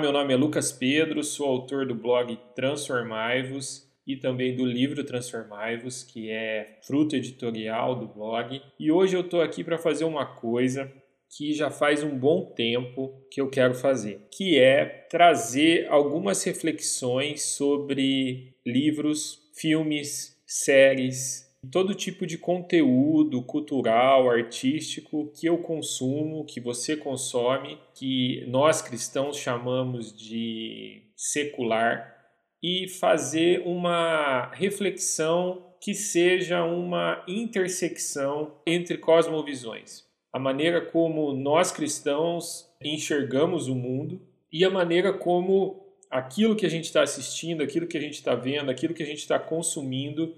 Meu nome é Lucas Pedro, sou autor do blog Transformai-vos e também do livro Transformai-vos, que é fruto editorial do blog. E hoje eu estou aqui para fazer uma coisa que já faz um bom tempo que eu quero fazer, que é trazer algumas reflexões sobre livros, filmes, séries, todo tipo de conteúdo cultural, artístico que eu consumo, que você consome, que nós cristãos chamamos de secular, e fazer uma reflexão que seja uma intersecção entre cosmovisões. A maneira como nós cristãos enxergamos o mundo e a maneira como aquilo que a gente está assistindo, aquilo que a gente está vendo, aquilo que a gente está consumindo,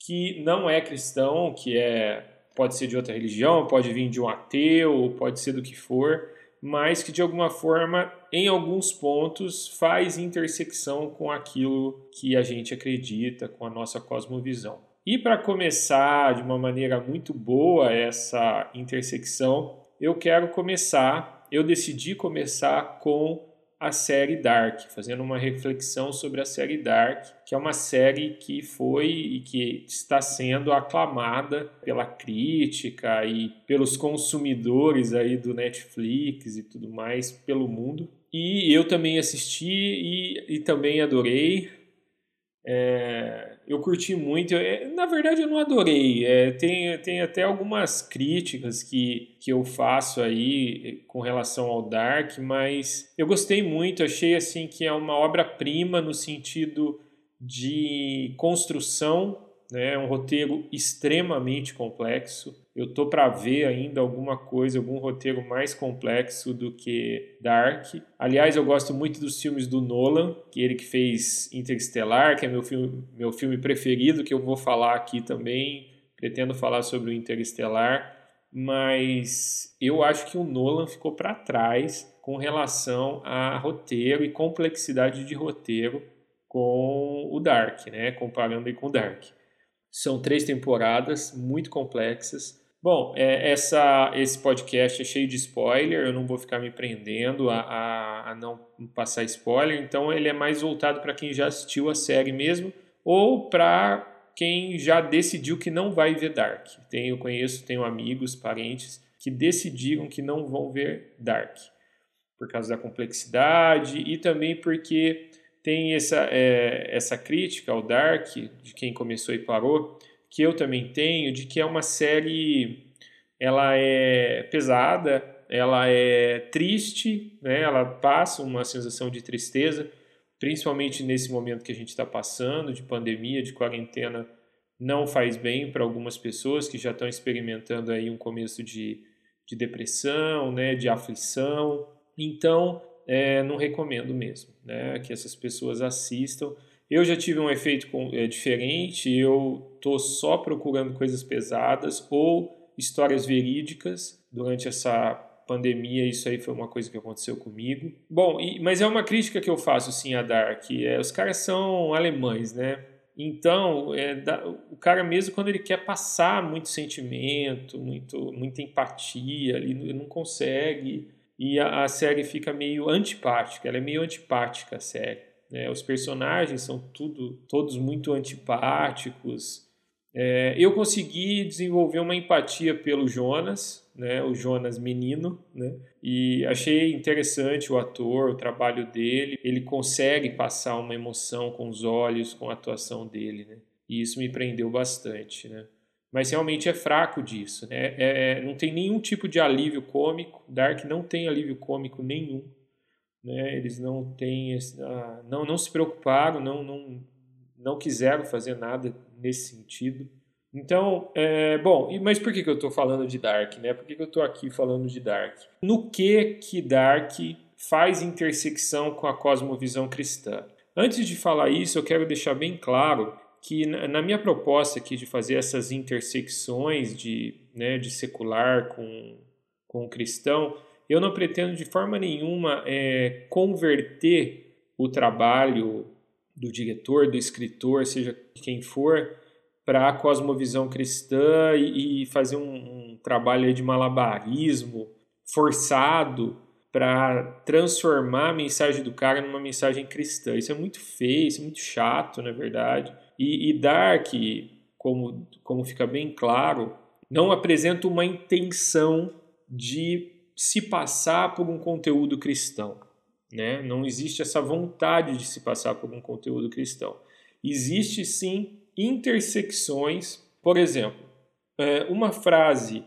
que não é cristão, que é pode ser de outra religião, pode vir de um ateu, pode ser do que for, mas que de alguma forma, em alguns pontos, faz intersecção com aquilo que a gente acredita, com a nossa cosmovisão. E para começar de uma maneira muito boa essa intersecção, eu quero começar, eu decidi começar com a série Dark, fazendo uma reflexão sobre a série Dark, que é uma série que foi e que está sendo aclamada pela crítica e pelos consumidores aí do Netflix e tudo mais pelo mundo. E eu também assisti e, e também adorei. É, eu curti muito. É, na verdade, eu não adorei. É, tem, tem até algumas críticas que, que eu faço aí com relação ao Dark, mas eu gostei muito. Achei assim que é uma obra-prima no sentido de construção né? É um roteiro extremamente complexo. Eu tô para ver ainda alguma coisa, algum roteiro mais complexo do que Dark. Aliás, eu gosto muito dos filmes do Nolan, que ele que fez Interestelar, que é meu filme, meu filme preferido, que eu vou falar aqui também. Pretendo falar sobre o Interestelar, mas eu acho que o Nolan ficou para trás com relação a roteiro e complexidade de roteiro com o Dark, né? Comparando com o Dark. São três temporadas muito complexas. Bom, é, essa, esse podcast é cheio de spoiler, eu não vou ficar me prendendo a, a, a não passar spoiler, então ele é mais voltado para quem já assistiu a série mesmo, ou para quem já decidiu que não vai ver Dark. Eu conheço, tenho amigos, parentes que decidiram que não vão ver Dark, por causa da complexidade e também porque tem essa, é, essa crítica ao Dark, de quem começou e parou, que eu também tenho, de que é uma série, ela é pesada, ela é triste, né? ela passa uma sensação de tristeza, principalmente nesse momento que a gente está passando, de pandemia, de quarentena, não faz bem para algumas pessoas que já estão experimentando aí um começo de, de depressão, né? de aflição. Então, é, não recomendo mesmo né, que essas pessoas assistam. Eu já tive um efeito com, é, diferente, eu estou só procurando coisas pesadas ou histórias verídicas durante essa pandemia, isso aí foi uma coisa que aconteceu comigo. Bom, e, mas é uma crítica que eu faço sim a Dark, é, os caras são alemães, né? Então, é, da, o cara mesmo quando ele quer passar muito sentimento, muito, muita empatia, ele não consegue e a, a, série fica meio antipática, ela é meio antipática a série. Né? Os personagens são tudo, todos muito antipáticos. É, eu consegui desenvolver uma empatia pelo Jonas, né? o Jonas menino, né? e achei interessante o ator, o trabalho dele. Ele consegue passar uma emoção com os olhos, com a atuação dele, né? e isso me prendeu bastante. Né? mas realmente é fraco disso. Né? É, é, não tem nenhum tipo de alívio cômico. Dark não tem alívio cômico nenhum. Né? Eles não têm, uh, não, não se preocuparam, não, não, não quiseram fazer nada nesse sentido. Então, é, bom, mas por que, que eu estou falando de Dark? Né? Por que, que eu estou aqui falando de Dark? No que que Dark faz intersecção com a cosmovisão cristã? Antes de falar isso, eu quero deixar bem claro que na minha proposta aqui de fazer essas intersecções de, né, de secular com, com cristão, eu não pretendo de forma nenhuma é, converter o trabalho do diretor, do escritor, seja quem for, para a cosmovisão cristã e, e fazer um, um trabalho de malabarismo forçado para transformar a mensagem do cara numa mensagem cristã. Isso é muito feio, isso é muito chato, na verdade. E, e Dark, como, como fica bem claro, não apresenta uma intenção de se passar por um conteúdo cristão. Né? Não existe essa vontade de se passar por um conteúdo cristão. Existe sim intersecções, por exemplo, é, uma frase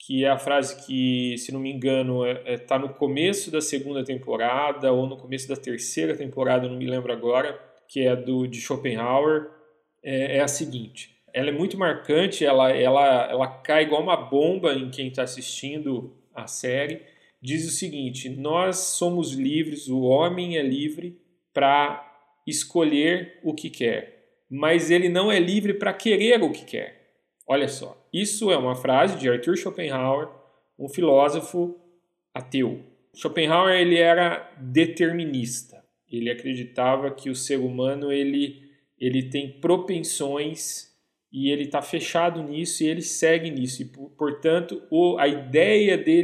que é a frase que, se não me engano, está é, é, tá no começo da segunda temporada ou no começo da terceira temporada, não me lembro agora, que é do de Schopenhauer, é, é a seguinte. Ela é muito marcante, ela, ela, ela cai igual uma bomba em quem está assistindo a série. Diz o seguinte: nós somos livres, o homem é livre para escolher o que quer, mas ele não é livre para querer o que quer. Olha só, isso é uma frase de Arthur Schopenhauer, um filósofo ateu. Schopenhauer ele era determinista. Ele acreditava que o ser humano ele, ele tem propensões e ele está fechado nisso e ele segue nisso. E, portanto, o, a ideia de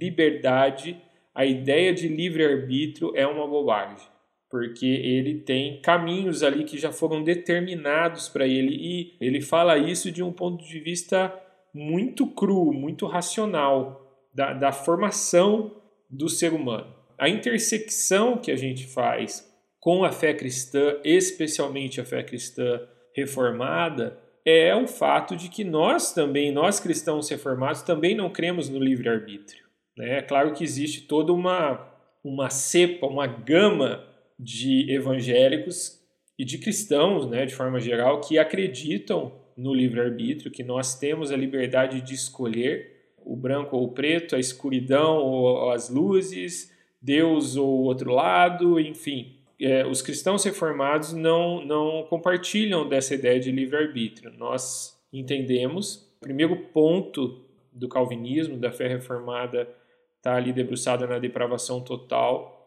liberdade, a ideia de livre-arbítrio é uma bobagem porque ele tem caminhos ali que já foram determinados para ele e ele fala isso de um ponto de vista muito cru, muito racional da, da formação do ser humano. A intersecção que a gente faz com a fé cristã, especialmente a fé cristã reformada, é o fato de que nós também, nós cristãos reformados, também não cremos no livre-arbítrio. Né? É claro que existe toda uma, uma cepa, uma gama de evangélicos e de cristãos, né, de forma geral, que acreditam no livre-arbítrio, que nós temos a liberdade de escolher o branco ou o preto, a escuridão ou as luzes, Deus ou o outro lado, enfim. É, os cristãos reformados não, não compartilham dessa ideia de livre-arbítrio. Nós entendemos, o primeiro ponto do calvinismo, da fé reformada, está ali debruçada na depravação total,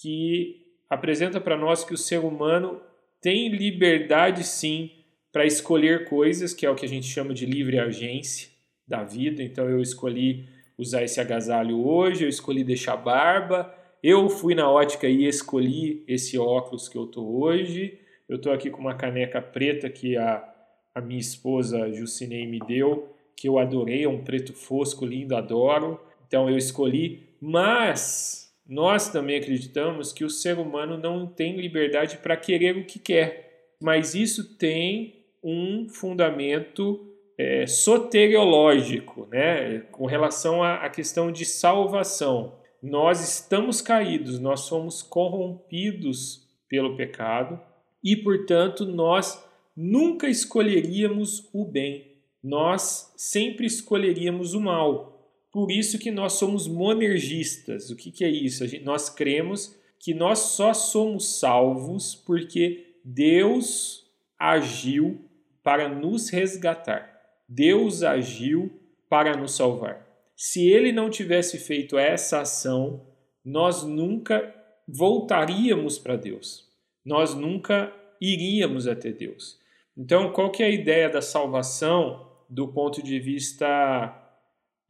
que apresenta para nós que o ser humano tem liberdade sim para escolher coisas, que é o que a gente chama de livre agência da vida. Então eu escolhi usar esse agasalho hoje, eu escolhi deixar barba, eu fui na ótica e escolhi esse óculos que eu tô hoje. Eu tô aqui com uma caneca preta que a, a minha esposa Jucinei me deu, que eu adorei, é um preto fosco lindo, adoro. Então eu escolhi, mas nós também acreditamos que o ser humano não tem liberdade para querer o que quer, mas isso tem um fundamento é, soteriológico, né, com relação à, à questão de salvação. Nós estamos caídos, nós somos corrompidos pelo pecado e, portanto, nós nunca escolheríamos o bem, nós sempre escolheríamos o mal. Por isso que nós somos monergistas. O que, que é isso? Gente, nós cremos que nós só somos salvos porque Deus agiu para nos resgatar. Deus agiu para nos salvar. Se ele não tivesse feito essa ação, nós nunca voltaríamos para Deus. Nós nunca iríamos até Deus. Então, qual que é a ideia da salvação do ponto de vista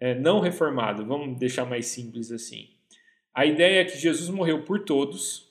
é, não reformado, vamos deixar mais simples assim. A ideia é que Jesus morreu por todos,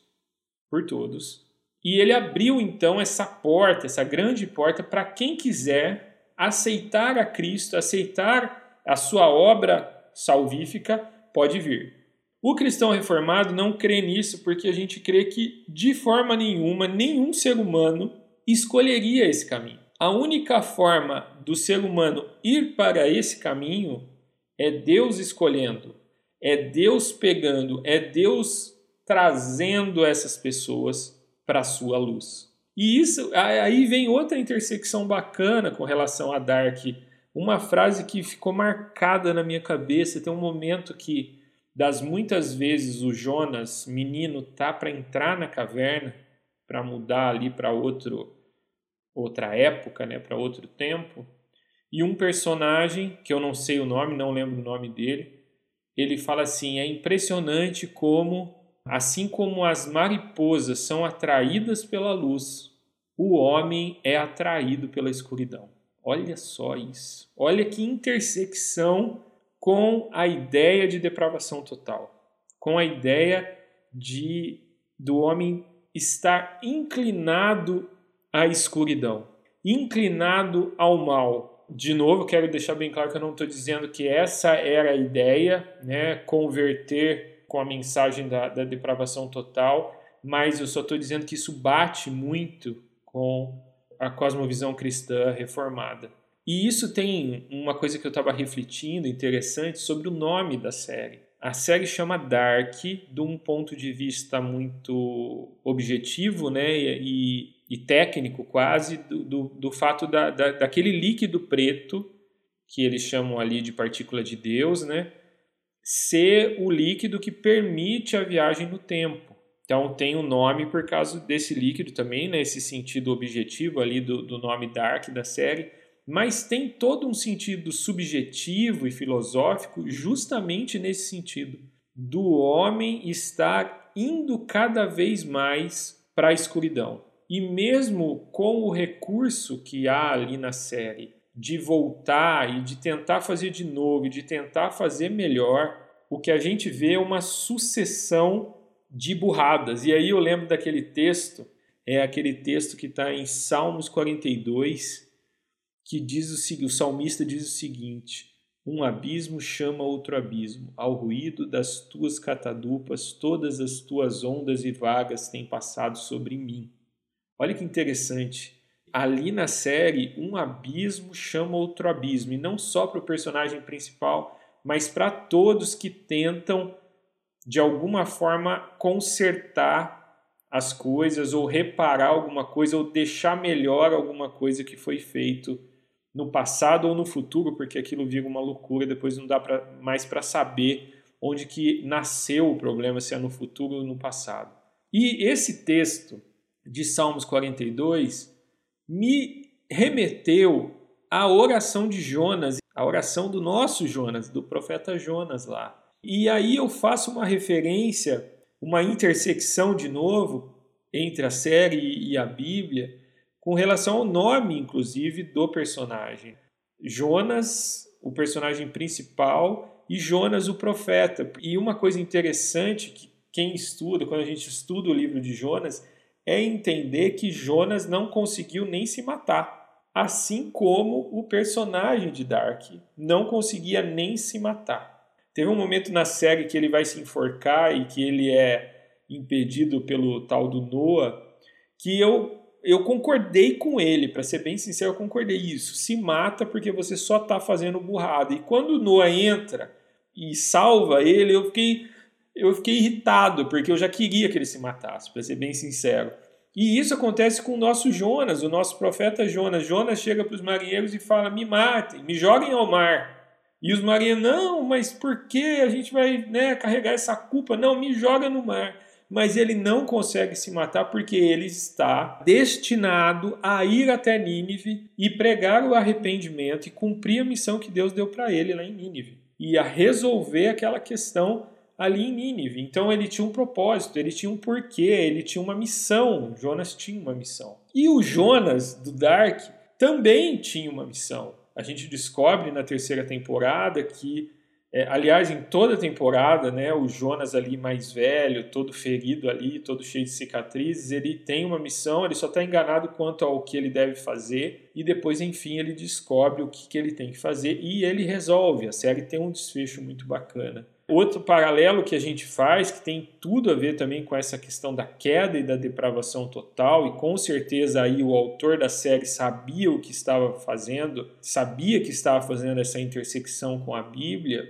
por todos, e ele abriu então essa porta, essa grande porta para quem quiser aceitar a Cristo, aceitar a sua obra salvífica, pode vir. O cristão reformado não crê nisso porque a gente crê que de forma nenhuma nenhum ser humano escolheria esse caminho. A única forma do ser humano ir para esse caminho é Deus escolhendo, é Deus pegando, é Deus trazendo essas pessoas para a sua luz. E isso aí vem outra intersecção bacana com relação a Dark, uma frase que ficou marcada na minha cabeça, tem um momento que das muitas vezes o Jonas, menino, tá para entrar na caverna, para mudar ali para outro outra época, né, para outro tempo, e um personagem, que eu não sei o nome, não lembro o nome dele, ele fala assim: é impressionante como, assim como as mariposas são atraídas pela luz, o homem é atraído pela escuridão. Olha só isso. Olha que intersecção com a ideia de depravação total, com a ideia de do homem estar inclinado à escuridão, inclinado ao mal. De novo, quero deixar bem claro que eu não estou dizendo que essa era a ideia, né, converter com a mensagem da, da depravação total, mas eu só estou dizendo que isso bate muito com a cosmovisão cristã reformada. E isso tem uma coisa que eu estava refletindo interessante sobre o nome da série. A série chama Dark, de um ponto de vista muito objetivo né, e, e técnico, quase, do, do, do fato da, da, daquele líquido preto, que eles chamam ali de partícula de Deus, né, ser o líquido que permite a viagem no tempo. Então tem o um nome por causa desse líquido também, nesse né, sentido objetivo ali do, do nome Dark da série, mas tem todo um sentido subjetivo e filosófico justamente nesse sentido do homem estar indo cada vez mais para a escuridão. E mesmo com o recurso que há ali na série de voltar e de tentar fazer de novo, de tentar fazer melhor, o que a gente vê é uma sucessão de burradas. E aí eu lembro daquele texto, é aquele texto que está em Salmos 42, que diz o seguinte: o salmista diz o seguinte: Um abismo chama outro abismo, ao ruído das tuas catadupas, todas as tuas ondas e vagas têm passado sobre mim. Olha que interessante. Ali na série, um abismo chama outro abismo, e não só para o personagem principal, mas para todos que tentam de alguma forma consertar as coisas ou reparar alguma coisa ou deixar melhor alguma coisa que foi feito no passado ou no futuro, porque aquilo vira uma loucura, depois não dá pra, mais para saber onde que nasceu o problema, se é no futuro ou no passado. E esse texto de Salmos 42 me remeteu à oração de Jonas, a oração do nosso Jonas, do profeta Jonas lá. E aí eu faço uma referência, uma intersecção de novo entre a série e a Bíblia, com relação ao nome, inclusive, do personagem. Jonas, o personagem principal, e Jonas, o profeta. E uma coisa interessante que quem estuda, quando a gente estuda o livro de Jonas, é entender que Jonas não conseguiu nem se matar. Assim como o personagem de Dark não conseguia nem se matar. Teve um momento na série que ele vai se enforcar e que ele é impedido pelo tal do Noah, que eu eu concordei com ele, para ser bem sincero, eu concordei isso. Se mata porque você só está fazendo burrada. E quando o Noah entra e salva ele, eu fiquei eu fiquei irritado, porque eu já queria que ele se matasse, para ser bem sincero. E isso acontece com o nosso Jonas, o nosso profeta Jonas. Jonas chega para os marinheiros e fala: Me matem, me joguem ao mar. E os marinheiros, não, mas por que a gente vai né, carregar essa culpa? Não, me joga no mar. Mas ele não consegue se matar porque ele está destinado a ir até Nínive e pregar o arrependimento e cumprir a missão que Deus deu para ele lá em Nínive. E a resolver aquela questão ali em Nínive. Então ele tinha um propósito, ele tinha um porquê, ele tinha uma missão. Jonas tinha uma missão. E o Jonas do Dark também tinha uma missão a gente descobre na terceira temporada que, é, aliás, em toda a temporada, né, o Jonas ali mais velho, todo ferido ali, todo cheio de cicatrizes, ele tem uma missão, ele só está enganado quanto ao que ele deve fazer e depois, enfim, ele descobre o que, que ele tem que fazer e ele resolve. A série tem um desfecho muito bacana. Outro paralelo que a gente faz, que tem tudo a ver também com essa questão da queda e da depravação total, e com certeza aí o autor da série sabia o que estava fazendo, sabia que estava fazendo essa intersecção com a Bíblia,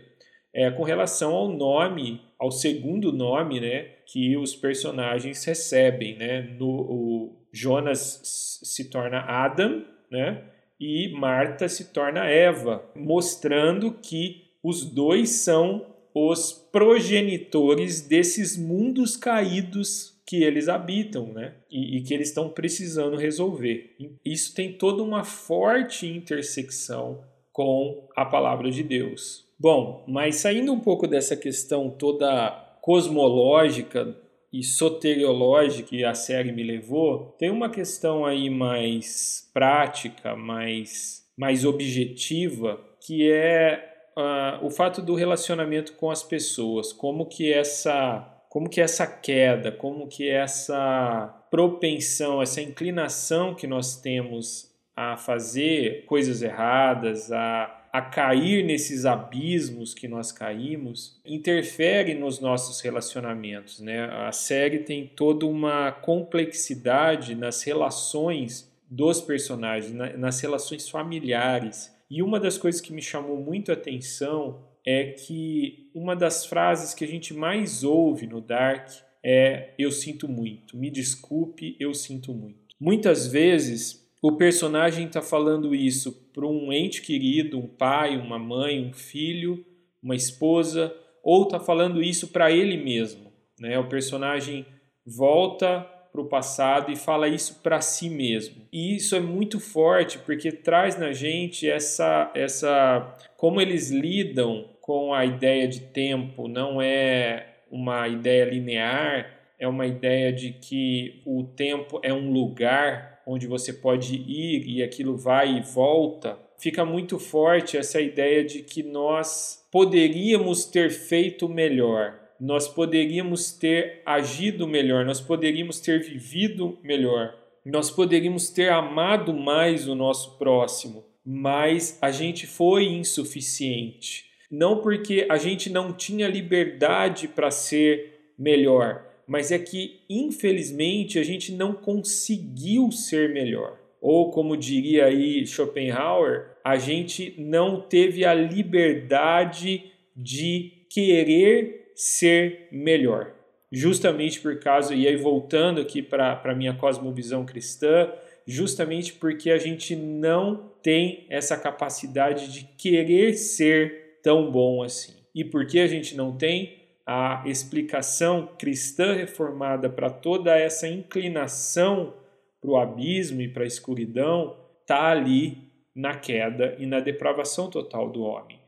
é com relação ao nome, ao segundo nome, né, que os personagens recebem, né? No Jonas se torna Adam, né? E Marta se torna Eva, mostrando que os dois são os progenitores desses mundos caídos que eles habitam, né? E, e, que eles estão precisando resolver. Isso tem toda uma forte intersecção com a palavra de Deus. Bom, mas saindo um pouco dessa questão toda cosmológica e soteriológica que a série me levou, tem uma questão aí mais prática, mais, mais objetiva, que é uh, o fato do relacionamento com as pessoas, como que essa como que essa queda, como que essa propensão, essa inclinação que nós temos a fazer coisas erradas, a a cair nesses abismos que nós caímos, interfere nos nossos relacionamentos. Né? A série tem toda uma complexidade nas relações dos personagens, nas relações familiares. E uma das coisas que me chamou muito a atenção é que uma das frases que a gente mais ouve no Dark é eu sinto muito, me desculpe, eu sinto muito. Muitas vezes o personagem está falando isso para um ente querido, um pai, uma mãe, um filho, uma esposa, ou está falando isso para ele mesmo. Né? O personagem volta para o passado e fala isso para si mesmo. E isso é muito forte porque traz na gente essa, essa como eles lidam com a ideia de tempo. Não é uma ideia linear, é uma ideia de que o tempo é um lugar onde você pode ir e aquilo vai e volta, fica muito forte essa ideia de que nós poderíamos ter feito melhor, nós poderíamos ter agido melhor, nós poderíamos ter vivido melhor, nós poderíamos ter amado mais o nosso próximo, mas a gente foi insuficiente. Não porque a gente não tinha liberdade para ser melhor, mas é que infelizmente a gente não conseguiu ser melhor. Ou como diria aí Schopenhauer, a gente não teve a liberdade de querer ser melhor. Justamente por causa, e aí voltando aqui para a minha cosmovisão cristã, justamente porque a gente não tem essa capacidade de querer ser tão bom assim. E por que a gente não tem? a explicação cristã reformada para toda essa inclinação para o abismo e para a escuridão está ali na queda e na depravação total do homem.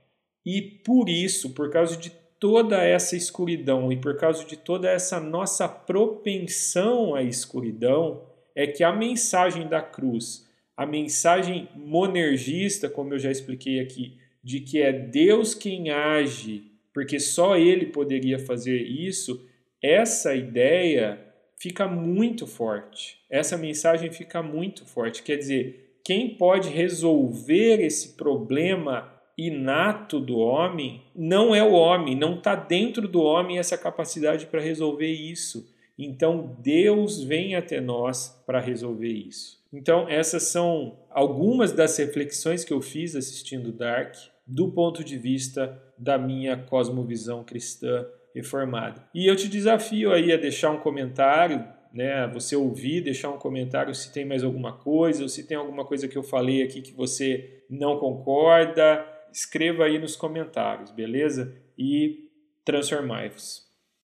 E por isso, por causa de toda essa escuridão e por causa de toda essa nossa propensão à escuridão, é que a mensagem da cruz, a mensagem monergista, como eu já expliquei aqui, de que é Deus quem age porque só ele poderia fazer isso, essa ideia fica muito forte. Essa mensagem fica muito forte. Quer dizer, quem pode resolver esse problema inato do homem não é o homem, não está dentro do homem essa capacidade para resolver isso. Então Deus vem até nós para resolver isso. Então, essas são algumas das reflexões que eu fiz assistindo Dark do ponto de vista da minha cosmovisão cristã reformada. E eu te desafio aí a deixar um comentário, né, você ouvir, deixar um comentário se tem mais alguma coisa, ou se tem alguma coisa que eu falei aqui que você não concorda, escreva aí nos comentários, beleza? E transformai-vos.